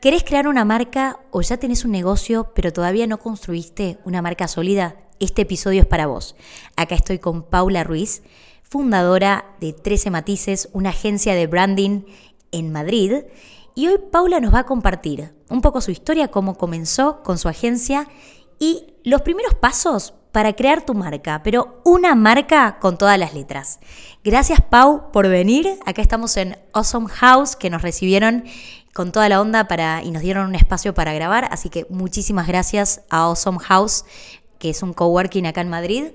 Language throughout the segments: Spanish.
¿Querés crear una marca o ya tenés un negocio pero todavía no construiste una marca sólida? Este episodio es para vos. Acá estoy con Paula Ruiz, fundadora de 13 Matices, una agencia de branding en Madrid. Y hoy Paula nos va a compartir un poco su historia, cómo comenzó con su agencia y los primeros pasos para crear tu marca, pero una marca con todas las letras. Gracias Pau por venir. Acá estamos en Awesome House que nos recibieron con toda la onda para, y nos dieron un espacio para grabar. Así que muchísimas gracias a Awesome House, que es un coworking acá en Madrid.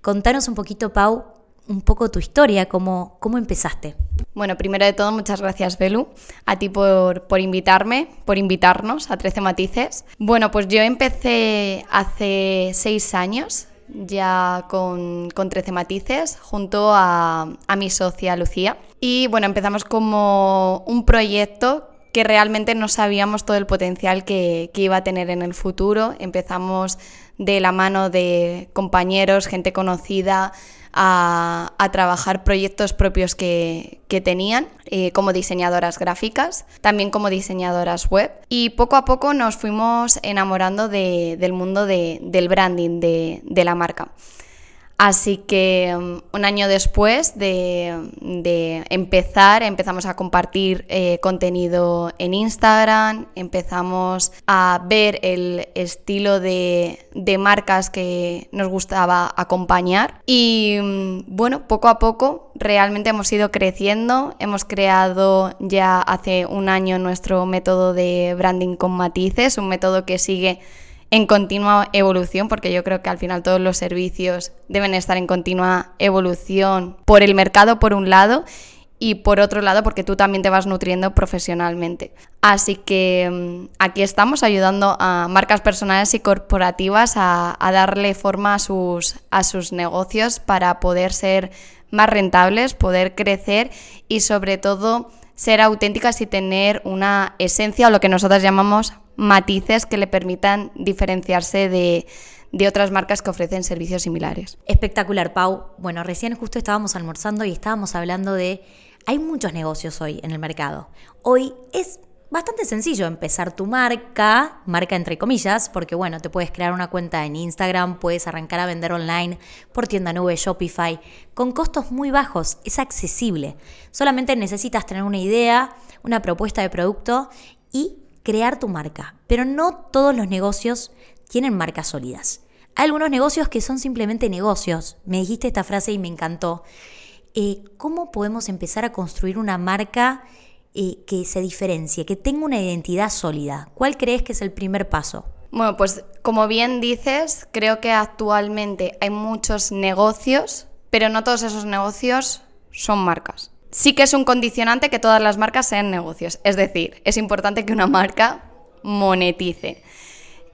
Contanos un poquito, Pau, un poco tu historia, cómo, cómo empezaste. Bueno, primero de todo, muchas gracias, Belu, a ti por, por, invitarme, por invitarnos a 13 Matices. Bueno, pues yo empecé hace seis años ya con, con 13 Matices junto a, a mi socia Lucía. Y bueno, empezamos como un proyecto que realmente no sabíamos todo el potencial que, iba a tener en el futuro. Empezamos de la mano de compañeros, gente conocida, a, trabajar proyectos propios que, tenían eh, como diseñadoras gráficas, también como diseñadoras web. Y poco a poco nos fuimos enamorando del mundo del branding de la marca. Así que um, un año después de, empezar, empezamos a compartir eh, contenido en Instagram, empezamos a ver el estilo de, marcas que nos gustaba acompañar y um, bueno, poco a poco realmente hemos ido creciendo, hemos creado ya hace un año nuestro método de branding con matices, un método que sigue en continua evolución, porque yo creo que al final todos los servicios deben estar en continua evolución por el mercado, por un lado, y por otro lado, porque tú también te vas nutriendo profesionalmente. Así que mm, aquí estamos ayudando a marcas personales y corporativas a, darle forma a sus, a sus negocios para poder ser más rentables, poder crecer y sobre todo ser auténticas y tener una esencia o lo que nosotros llamamos matices que le permitan diferenciarse de, otras marcas que ofrecen servicios similares. Espectacular, Pau. Bueno, recién justo estábamos almorzando y estábamos hablando de... Hay muchos negocios hoy en el mercado. Hoy es bastante sencillo empezar tu marca, marca entre comillas, porque bueno, te puedes crear una cuenta en Instagram, puedes arrancar a vender online por tienda nube Shopify, con costos muy bajos, es accesible. Solamente necesitas tener una idea, una propuesta de producto y crear tu marca, pero no todos los negocios tienen marcas sólidas. Hay algunos negocios que son simplemente negocios. Me dijiste esta frase y me encantó. Eh, ¿Cómo podemos empezar a construir una marca eh, que se diferencie, que tenga una identidad sólida? ¿Cuál crees que es el primer paso? Bueno, pues como bien dices, creo que actualmente hay muchos negocios, pero no todos esos negocios son marcas sí que es un condicionante que todas las marcas sean negocios. Es decir, es importante que una marca monetice.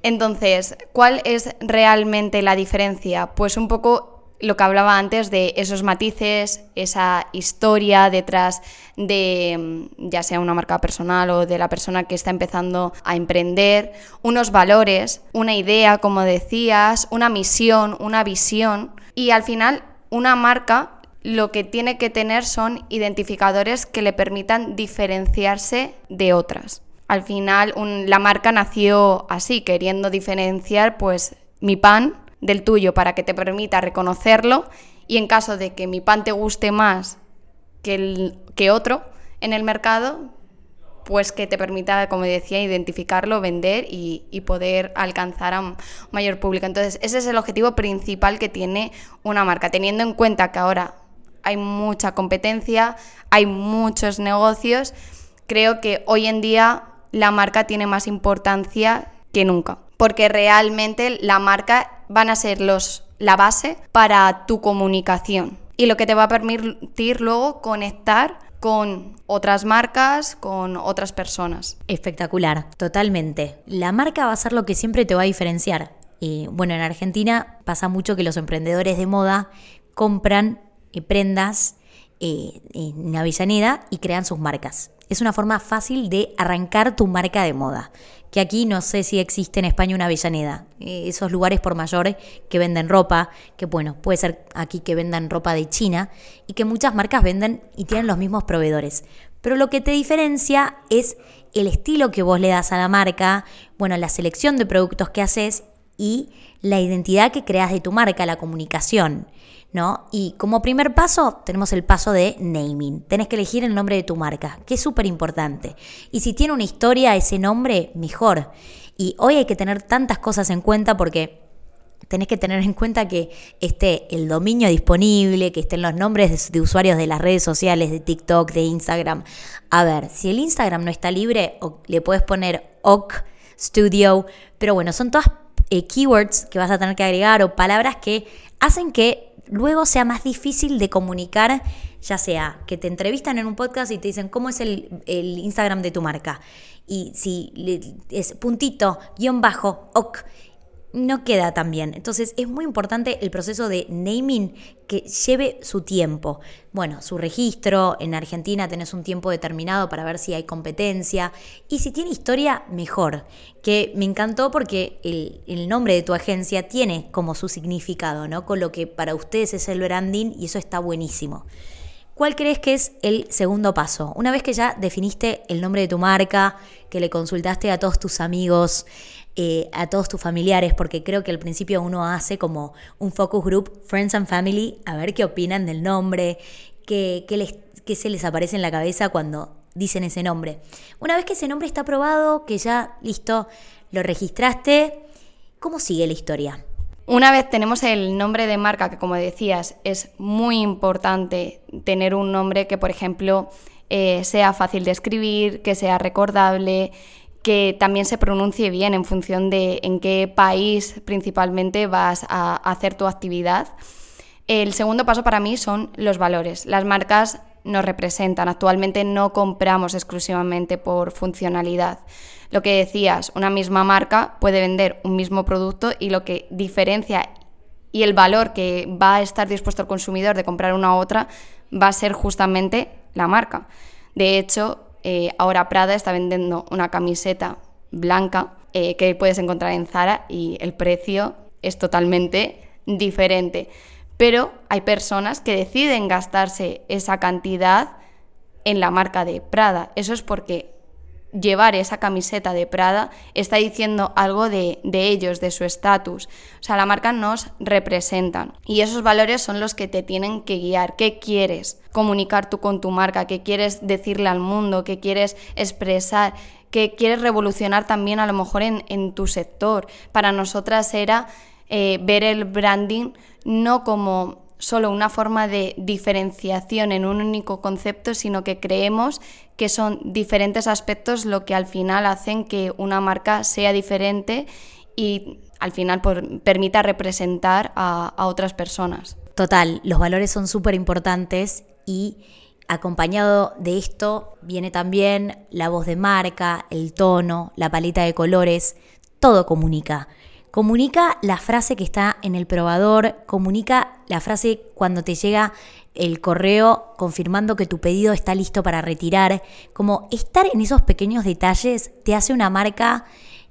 Entonces, ¿cuál es realmente la diferencia? Pues un poco lo que hablaba antes de esos matices, esa historia detrás de mm, ya sea una marca personal o de la persona que está empezando a emprender, unos valores, una idea, como decías, una misión, una visión y al final una marca lo que tiene que tener son identificadores que le permitan diferenciarse de otras. Al final, la marca nació así, queriendo diferenciar pues mi pan del tuyo para que te permita reconocerlo y en caso de que mi pan te guste más que, que otro en el mercado, pues que te permita, como decía, identificarlo, vender y, y, poder alcanzar a un mayor público. Entonces, ese es el objetivo principal que tiene una marca, teniendo en cuenta que ahora hay mucha competencia, hay muchos negocios. Creo que hoy en día la marca tiene más importancia que nunca, porque realmente la marca van a ser los, la base para tu comunicación y lo que te va a permitir luego conectar con otras marcas, con otras personas. Espectacular, totalmente. La marca va a ser lo que siempre te va a diferenciar. Y bueno, en Argentina pasa mucho que los emprendedores de moda compran eh, prendas eh, en Avellaneda y crean sus marcas. Es una forma fácil de arrancar tu marca de moda. Que aquí no sé si existe en España una Avellaneda. Eh, esos lugares por mayor que venden ropa, que bueno, puede ser aquí que vendan ropa de China y que muchas marcas venden y tienen los mismos proveedores. Pero lo que te diferencia es el estilo que vos le das a la marca, bueno, la selección de productos que haces y la identidad que creas de tu marca, la comunicación. ¿No? Y como primer paso tenemos el paso de naming. Tenés que elegir el nombre de tu marca, que es súper importante. Y si tiene una historia ese nombre, mejor. Y hoy hay que tener tantas cosas en cuenta porque tenés que tener en cuenta que esté el dominio disponible, que estén los nombres de, usuarios de las redes sociales, de TikTok, de Instagram. A ver, si el Instagram no está libre, le puedes poner OK Studio, pero bueno, son todas eh, keywords que vas a tener que agregar o palabras que hacen que luego sea más difícil de comunicar, ya sea que te entrevistan en un podcast y te dicen cómo es el, el Instagram de tu marca. Y si es puntito, guion bajo, ok no queda tan bien. Entonces es muy importante el proceso de naming que lleve su tiempo. Bueno, su registro, en Argentina tenés un tiempo determinado para ver si hay competencia y si tiene historia, mejor. Que me encantó porque el, el nombre de tu agencia tiene como su significado, ¿no? Con lo que para ustedes es el branding y eso está buenísimo. ¿Cuál crees que es el segundo paso? Una vez que ya definiste el nombre de tu marca, que le consultaste a todos tus amigos, eh, a todos tus familiares, porque creo que al principio uno hace como un focus group, Friends and Family, a ver qué opinan del nombre, qué, les, qué se les aparece en la cabeza cuando dicen ese nombre. Una vez que ese nombre está aprobado, que ya listo, lo registraste, ¿cómo sigue la historia? Una vez tenemos el nombre de marca, que como decías, es muy importante tener un nombre que, por ejemplo, eh, sea fácil de escribir, que sea recordable, que también se pronuncie bien en función de en qué país principalmente vas a hacer tu actividad. El segundo paso para mí son los valores. Las marcas nos representan. Actualmente no compramos exclusivamente por funcionalidad. Lo que decías, una misma marca puede vender un mismo producto y lo que diferencia y el valor que va a estar dispuesto el consumidor de comprar una u otra va a ser justamente la marca. De hecho, eh, ahora Prada está vendiendo una camiseta blanca eh, que puedes encontrar en Zara y el precio es totalmente diferente. Pero hay personas que deciden gastarse esa cantidad en la marca de Prada. Eso es porque llevar esa camiseta de Prada está diciendo algo de, ellos, de su estatus. O sea, la marca nos representan y esos valores son los que te tienen que guiar. ¿Qué quieres comunicar tú con tu marca? ¿Qué quieres decirle al mundo? ¿Qué quieres expresar? ¿Qué quieres revolucionar también a lo mejor en, tu sector? Para nosotras era eh, ver el branding no como solo una forma de diferenciación en un único concepto, sino que creemos que son diferentes aspectos lo que al final hacen que una marca sea diferente y al final permita representar a, a otras personas. Total, los valores son súper importantes y acompañado de esto viene también la voz de marca, el tono, la paleta de colores, todo comunica. Comunica la frase que está en el probador, comunica la frase cuando te llega el correo confirmando que tu pedido está listo para retirar. Como estar en esos pequeños detalles te hace una marca,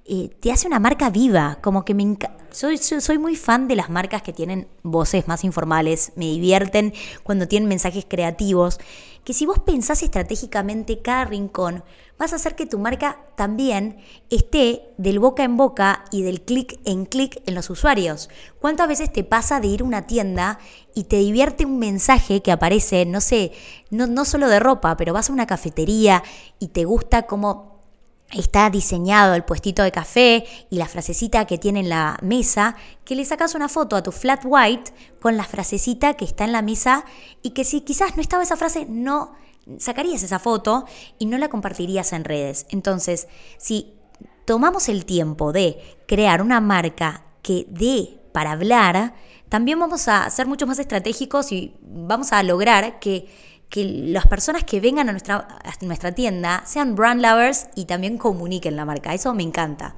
eh, te hace una marca viva. Como que me soy, soy muy fan de las marcas que tienen voces más informales, me divierten cuando tienen mensajes creativos que si vos pensás estratégicamente cada rincón, vas a hacer que tu marca también esté del boca en boca y del clic en clic en los usuarios. ¿Cuántas veces te pasa de ir a una tienda y te divierte un mensaje que aparece, no sé, no, no solo de ropa, pero vas a una cafetería y te gusta cómo está diseñado el puestito de café y la frasecita que tiene en la mesa, que le sacas una foto a tu flat white con la frasecita que está en la mesa y que si quizás no estaba esa frase, no sacarías esa foto y no la compartirías en redes. Entonces, si tomamos el tiempo de crear una marca que dé para hablar, también vamos a ser mucho más estratégicos y vamos a lograr que que las personas que vengan a nuestra, a nuestra tienda sean brand lovers y también comuniquen la marca. Eso me encanta.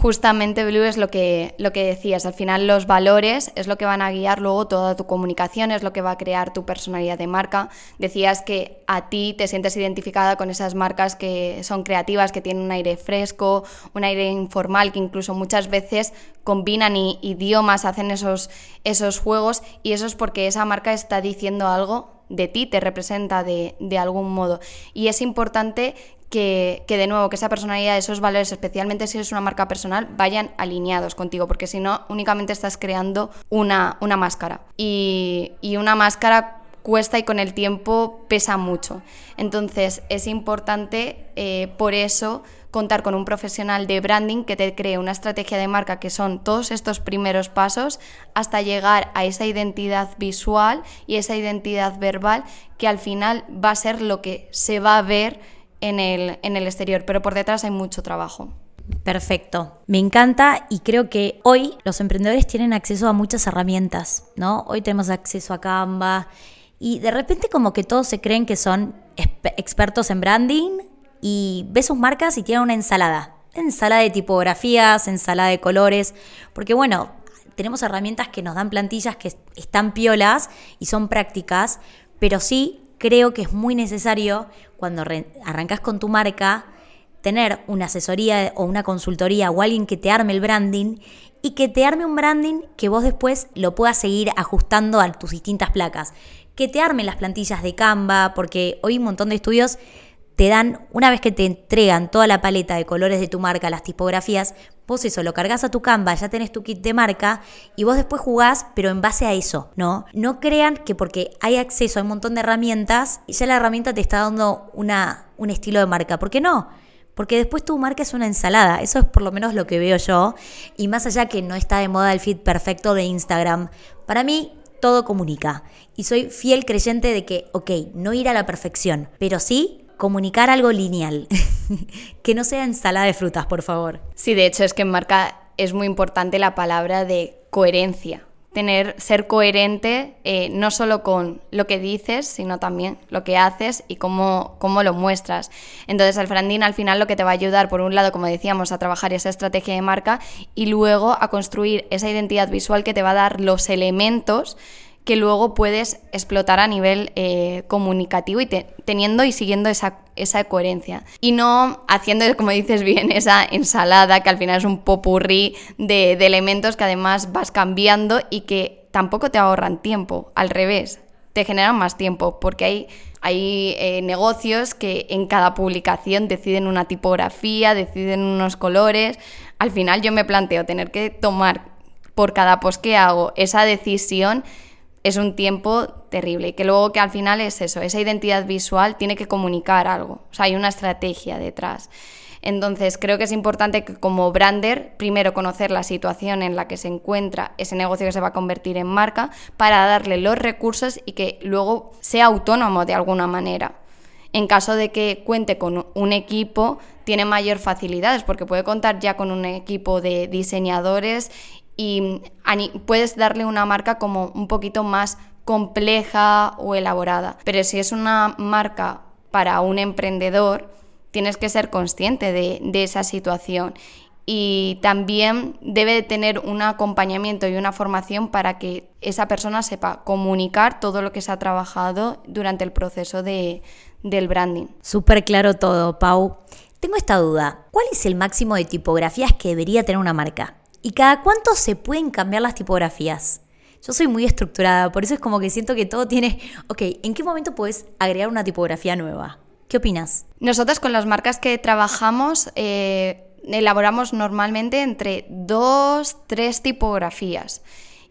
Justamente, Blue, es lo que, lo que decías. Al final, los valores es lo que van a guiar luego toda tu comunicación, es lo que va a crear tu personalidad de marca. Decías que a ti te sientes identificada con esas marcas que son creativas, que tienen un aire fresco, un aire informal, que incluso muchas veces combinan idiomas, hacen esos, esos juegos, y eso es porque esa marca está diciendo algo de ti, te representa de, de algún modo. Y es importante que, de nuevo, que esa personalidad, esos valores, especialmente si eres una marca personal, vayan alineados contigo, porque si no, únicamente estás creando una, una máscara. Y, y una máscara cuesta y con el tiempo pesa mucho. Entonces es importante eh, por eso contar con un profesional de branding que te cree una estrategia de marca que son todos estos primeros pasos hasta llegar a esa identidad visual y esa identidad verbal que al final va a ser lo que se va a ver en el, en el exterior, pero por detrás hay mucho trabajo. Perfecto. Me encanta y creo que hoy los emprendedores tienen acceso a muchas herramientas, ¿no? Hoy tenemos acceso a Canva y de repente como que todos se creen que son expertos en branding y ves sus marcas y tienen una ensalada. Ensalada de tipografías, ensalada de colores, porque bueno, tenemos herramientas que nos dan plantillas que están piolas y son prácticas, pero sí creo que es muy necesario cuando arrancas con tu marca tener una asesoría o una consultoría o alguien que te arme el branding y que te arme un branding que vos después lo puedas seguir ajustando a tus distintas placas. Que te armen las plantillas de Canva, porque hoy un montón de estudios te dan, una vez que te entregan toda la paleta de colores de tu marca, las tipografías, vos eso lo cargas a tu Canva, ya tenés tu kit de marca y vos después jugás, pero en base a eso, ¿no? No crean que porque hay acceso a un montón de herramientas, ya la herramienta te está dando una, un estilo de marca, ¿por qué no? Porque después tu marca es una ensalada, eso es por lo menos lo que veo yo, y más allá que no está de moda el feed perfecto de Instagram, para mí todo comunica. Y soy fiel creyente de que, ok, no ir a la perfección, pero sí comunicar algo lineal. que no sea ensalada de frutas, por favor. Sí, de hecho es que en marca es muy importante la palabra de coherencia tener, ser coherente eh, no solo con lo que dices, sino también lo que haces y cómo, cómo lo muestras. Entonces, el branding al final lo que te va a ayudar, por un lado, como decíamos, a trabajar esa estrategia de marca y luego a construir esa identidad visual que te va a dar los elementos que luego puedes explotar a nivel eh, comunicativo y teniendo y siguiendo esa, esa, coherencia. Y no haciendo, como dices bien, esa ensalada que al final es un popurrí de, de elementos que además vas cambiando y que tampoco te ahorran tiempo, al revés, te generan más tiempo porque hay hay eh, negocios que en cada publicación deciden una tipografía, deciden unos colores. Al final yo me planteo tener que tomar por cada post que hago esa decisión es un tiempo terrible que luego que al final es eso, esa identidad visual tiene que comunicar algo, o sea, hay una estrategia detrás. Entonces, creo que es importante que como brander, primero conocer la situación en la que se encuentra ese negocio que se va a convertir en marca para darle los recursos y que luego sea autónomo de alguna manera. En caso de que cuente con un equipo, tiene mayor facilidades porque puede contar ya con un equipo de diseñadores y puedes darle una marca como un poquito más compleja o elaborada. Pero si es una marca para un emprendedor, tienes que ser consciente de, esa situación y también debe tener un acompañamiento y una formación para que esa persona sepa comunicar todo lo que se ha trabajado durante el proceso de, del branding. Súper claro todo, Pau. Tengo esta duda. ¿Cuál es el máximo de tipografías que debería tener una marca? ¿Y cada cuánto se pueden cambiar las tipografías? Yo soy muy estructurada, por eso es como que siento que todo tiene, ok, ¿en qué momento puedes agregar una tipografía nueva? ¿Qué opinas? Nosotros con las marcas que trabajamos eh, elaboramos normalmente entre dos, tres tipografías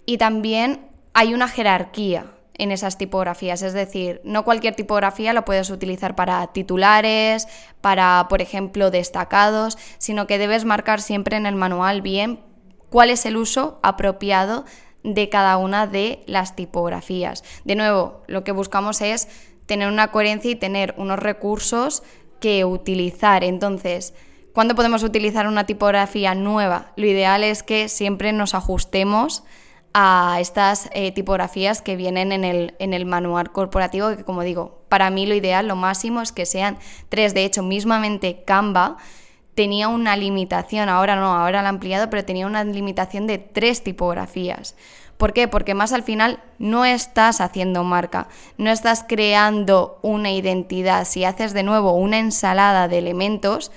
y también hay una jerarquía en esas tipografías. Es decir, no cualquier tipografía lo puedes utilizar para titulares, para, por ejemplo, destacados, sino que debes marcar siempre en el manual bien cuál es el uso apropiado de cada una de las tipografías. De nuevo, lo que buscamos es tener una coherencia y tener unos recursos que utilizar. Entonces, ¿cuándo podemos utilizar una tipografía nueva? Lo ideal es que siempre nos ajustemos a estas eh, tipografías que vienen en el, en el manual corporativo, que como digo, para mí lo ideal, lo máximo es que sean tres. De hecho, mismamente Canva tenía una limitación, ahora no, ahora la ha ampliado, pero tenía una limitación de tres tipografías. ¿Por qué? Porque más al final no estás haciendo marca, no estás creando una identidad. Si haces de nuevo una ensalada de elementos,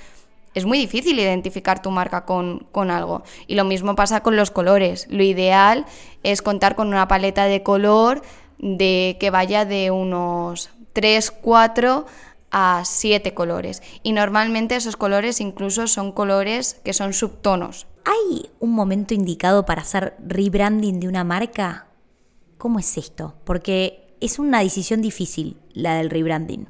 es muy difícil identificar tu marca con, con, algo. Y lo mismo pasa con los colores. Lo ideal es contar con una paleta de color de que vaya de unos 3, 4 a siete colores. Y normalmente esos colores incluso son colores que son subtonos. ¿Hay un momento indicado para hacer rebranding de una marca? ¿Cómo es esto? Porque es una decisión difícil la del rebranding.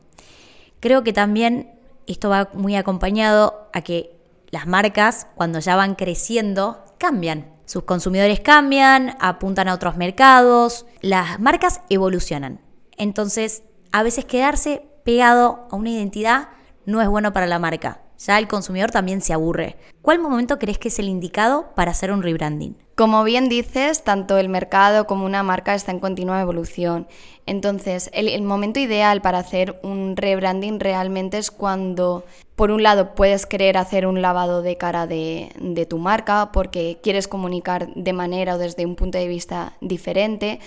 Creo que también esto va muy acompañado a que las marcas, cuando ya van creciendo, cambian. Sus consumidores cambian, apuntan a otros mercados, las marcas evolucionan. Entonces, a veces quedarse pegado a una identidad no es bueno para la marca. Ya el consumidor también se aburre. ¿Cuál momento crees que es el indicado para hacer un rebranding? Como bien dices, tanto el mercado como una marca está en continua evolución. Entonces, el, momento ideal para hacer un rebranding realmente es cuando, por un lado, puedes querer hacer un lavado de cara de, de tu marca porque quieres comunicar de manera o desde un punto de vista diferente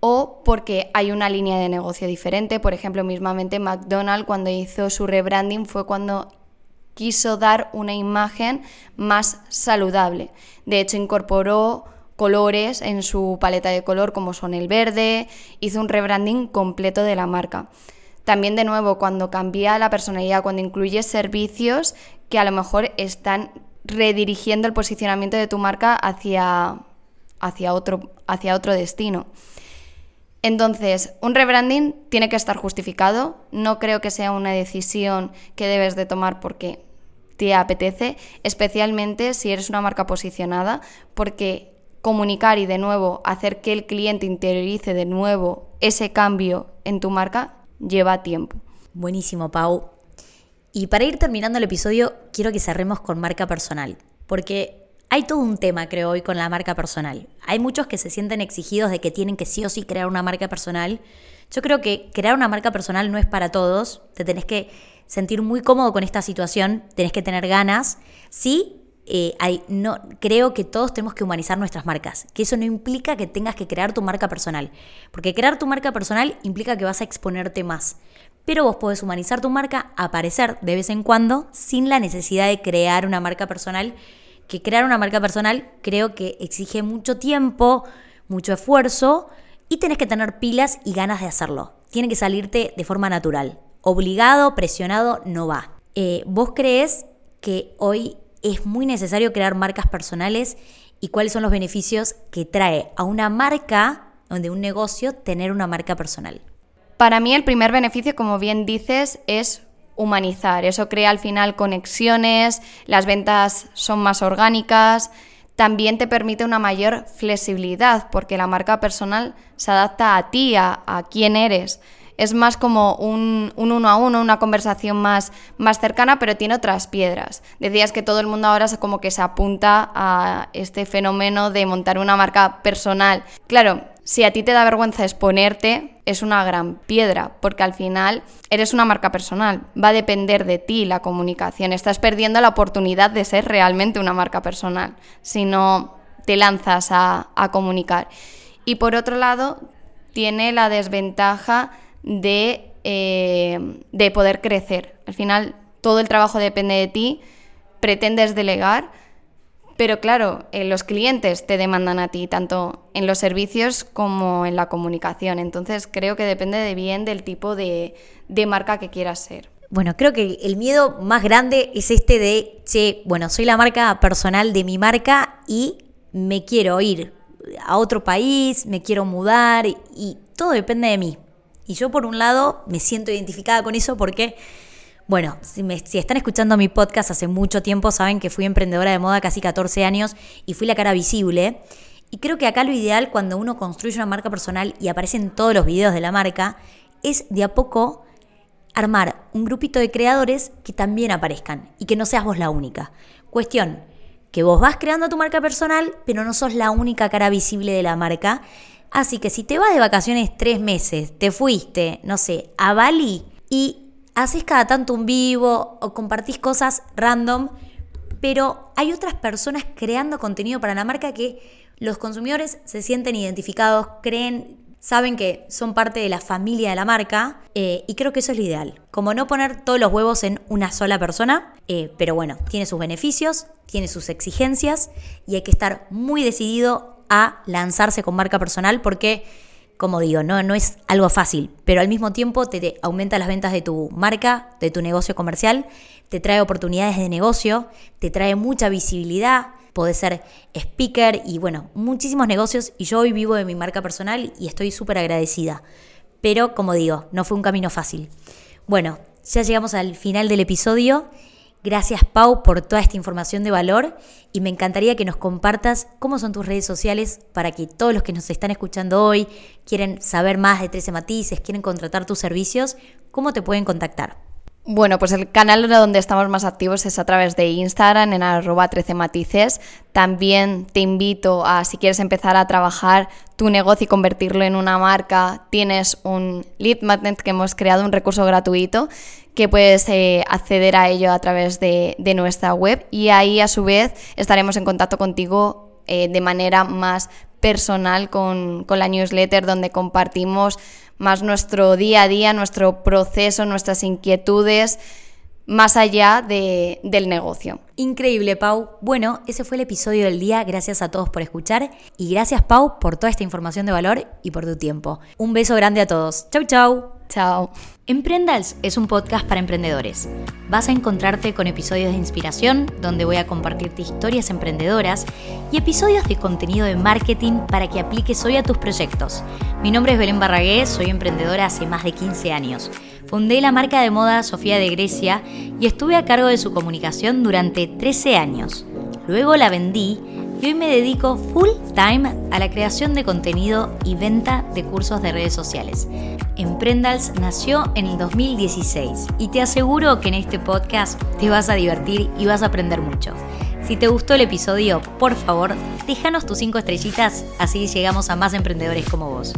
o porque hay una línea de negocio diferente. Por ejemplo, mismamente McDonald's cuando hizo su rebranding fue cuando quiso dar una imagen más saludable. De hecho, incorporó colores en su paleta de color como son el verde, hizo un rebranding completo de la marca. También de nuevo, cuando cambia la personalidad, cuando incluye servicios que a lo mejor están redirigiendo el posicionamiento de tu marca hacia, hacia, otro, hacia otro destino. Entonces, un rebranding tiene que estar justificado. No creo que sea una decisión que debes de tomar porque te apetece, especialmente si eres una marca posicionada, porque comunicar y de nuevo hacer que el cliente interiorice de nuevo ese cambio en tu marca lleva tiempo. Buenísimo, Pau. Y para ir terminando el episodio, quiero que cerremos con marca personal, porque hay todo un tema, creo, hoy con la marca personal. Hay muchos que se sienten exigidos de que tienen que sí o sí crear una marca personal. Yo creo que crear una marca personal no es para todos. Te tenés que sentir muy cómodo con esta situación, tenés que tener ganas. Sí, eh, hay, no, creo que todos tenemos que humanizar nuestras marcas, que eso no implica que tengas que crear tu marca personal, porque crear tu marca personal implica que vas a exponerte más. Pero vos podés humanizar tu marca, aparecer de vez en cuando, sin la necesidad de crear una marca personal que crear una marca personal creo que exige mucho tiempo, mucho esfuerzo y tenés que tener pilas y ganas de hacerlo. Tiene que salirte de forma natural. Obligado, presionado, no va. Eh, ¿Vos crees que hoy es muy necesario crear marcas personales y cuáles son los beneficios que trae a una marca, donde un negocio, tener una marca personal? Para mí el primer beneficio, como bien dices, es humanizar. Eso crea al final conexiones, las ventas son más orgánicas, también te permite una mayor flexibilidad porque la marca personal se adapta a ti, a, quién eres. Es más como un, uno a uno, una conversación más, más cercana, pero tiene otras piedras. Decías que todo el mundo ahora como que se apunta a este fenómeno de montar una marca personal. Claro, si a ti te da vergüenza exponerte, es una gran piedra, porque al final eres una marca personal, va a depender de ti la comunicación, estás perdiendo la oportunidad de ser realmente una marca personal si no te lanzas a, comunicar. Y por otro lado, tiene la desventaja de, eh, de poder crecer. Al final, todo el trabajo depende de ti, pretendes delegar, pero claro, eh, los clientes te demandan a ti, tanto en los servicios como en la comunicación. Entonces creo que depende de bien del tipo de, marca que quieras ser. Bueno, creo que el miedo más grande es este de, che, bueno, soy la marca personal de mi marca y me quiero ir a otro país, me quiero mudar y todo depende de mí. Y yo por un lado me siento identificada con eso porque bueno, si, están escuchando mi podcast hace mucho tiempo, saben que fui emprendedora de moda casi 14 años y fui la cara visible. Y creo que acá lo ideal cuando uno construye una marca personal y aparecen todos los videos de la marca es de a poco armar un grupito de creadores que también aparezcan y que no seas vos la única. Cuestión, que vos vas creando tu marca personal, pero no sos la única cara visible de la marca. Así que si te vas de vacaciones tres meses, te fuiste, no sé, a Bali y haces cada tanto un vivo o compartís cosas random, pero hay otras personas creando contenido para la marca que los consumidores se sienten identificados, creen, saben que son parte de la familia de la marca eh, y creo que eso es lo ideal. Como no poner todos los huevos en una sola persona, eh, pero bueno, tiene sus beneficios, tiene sus exigencias y hay que estar muy decidido a lanzarse con marca personal porque como digo, no, no es algo fácil, pero al mismo tiempo te, aumenta las ventas de tu marca, de tu negocio comercial, te trae oportunidades de negocio, te trae mucha visibilidad, podés ser speaker y bueno, muchísimos negocios y yo hoy vivo de mi marca personal y estoy súper agradecida. Pero como digo, no fue un camino fácil. Bueno, ya llegamos al final del episodio. Gracias Pau por toda esta información de valor y me encantaría que nos compartas cómo son tus redes sociales para que todos los que nos están escuchando hoy quieren saber más de 13 matices, quieren contratar tus servicios, cómo te pueden contactar. Bueno, pues el canal donde estamos más activos es a través de Instagram en arroba 13 matices. También te invito a, si quieres empezar a trabajar tu negocio y convertirlo en una marca, tienes un lead magnet que hemos creado, un recurso gratuito que puedes eh, acceder a ello a través de, nuestra web y ahí a su vez estaremos en contacto contigo eh, de manera más personal con, con la newsletter donde compartimos más nuestro día a día, nuestro proceso, nuestras inquietudes, más allá de, del negocio. Increíble, Pau. Bueno, ese fue el episodio del día. Gracias a todos por escuchar y gracias, Pau, por toda esta información de valor y por tu tiempo. Un beso grande a todos. Chau, chau. Chao. Emprendals es un podcast para emprendedores. Vas a encontrarte con episodios de inspiración, donde voy a compartirte historias emprendedoras y episodios de contenido de marketing para que apliques hoy a tus proyectos. Mi nombre es Belén Barragué, soy emprendedora hace más de 15 años. Fundé la marca de moda Sofía de Grecia y estuve a cargo de su comunicación durante 13 años. Luego la vendí y hoy me dedico full time a la creación de contenido y venta de cursos de redes sociales. Emprendals nació en el 2016 y te aseguro que en este podcast te vas a divertir y vas a aprender mucho. Si te gustó el episodio, por favor, déjanos tus 5 estrellitas, así llegamos a más emprendedores como vos.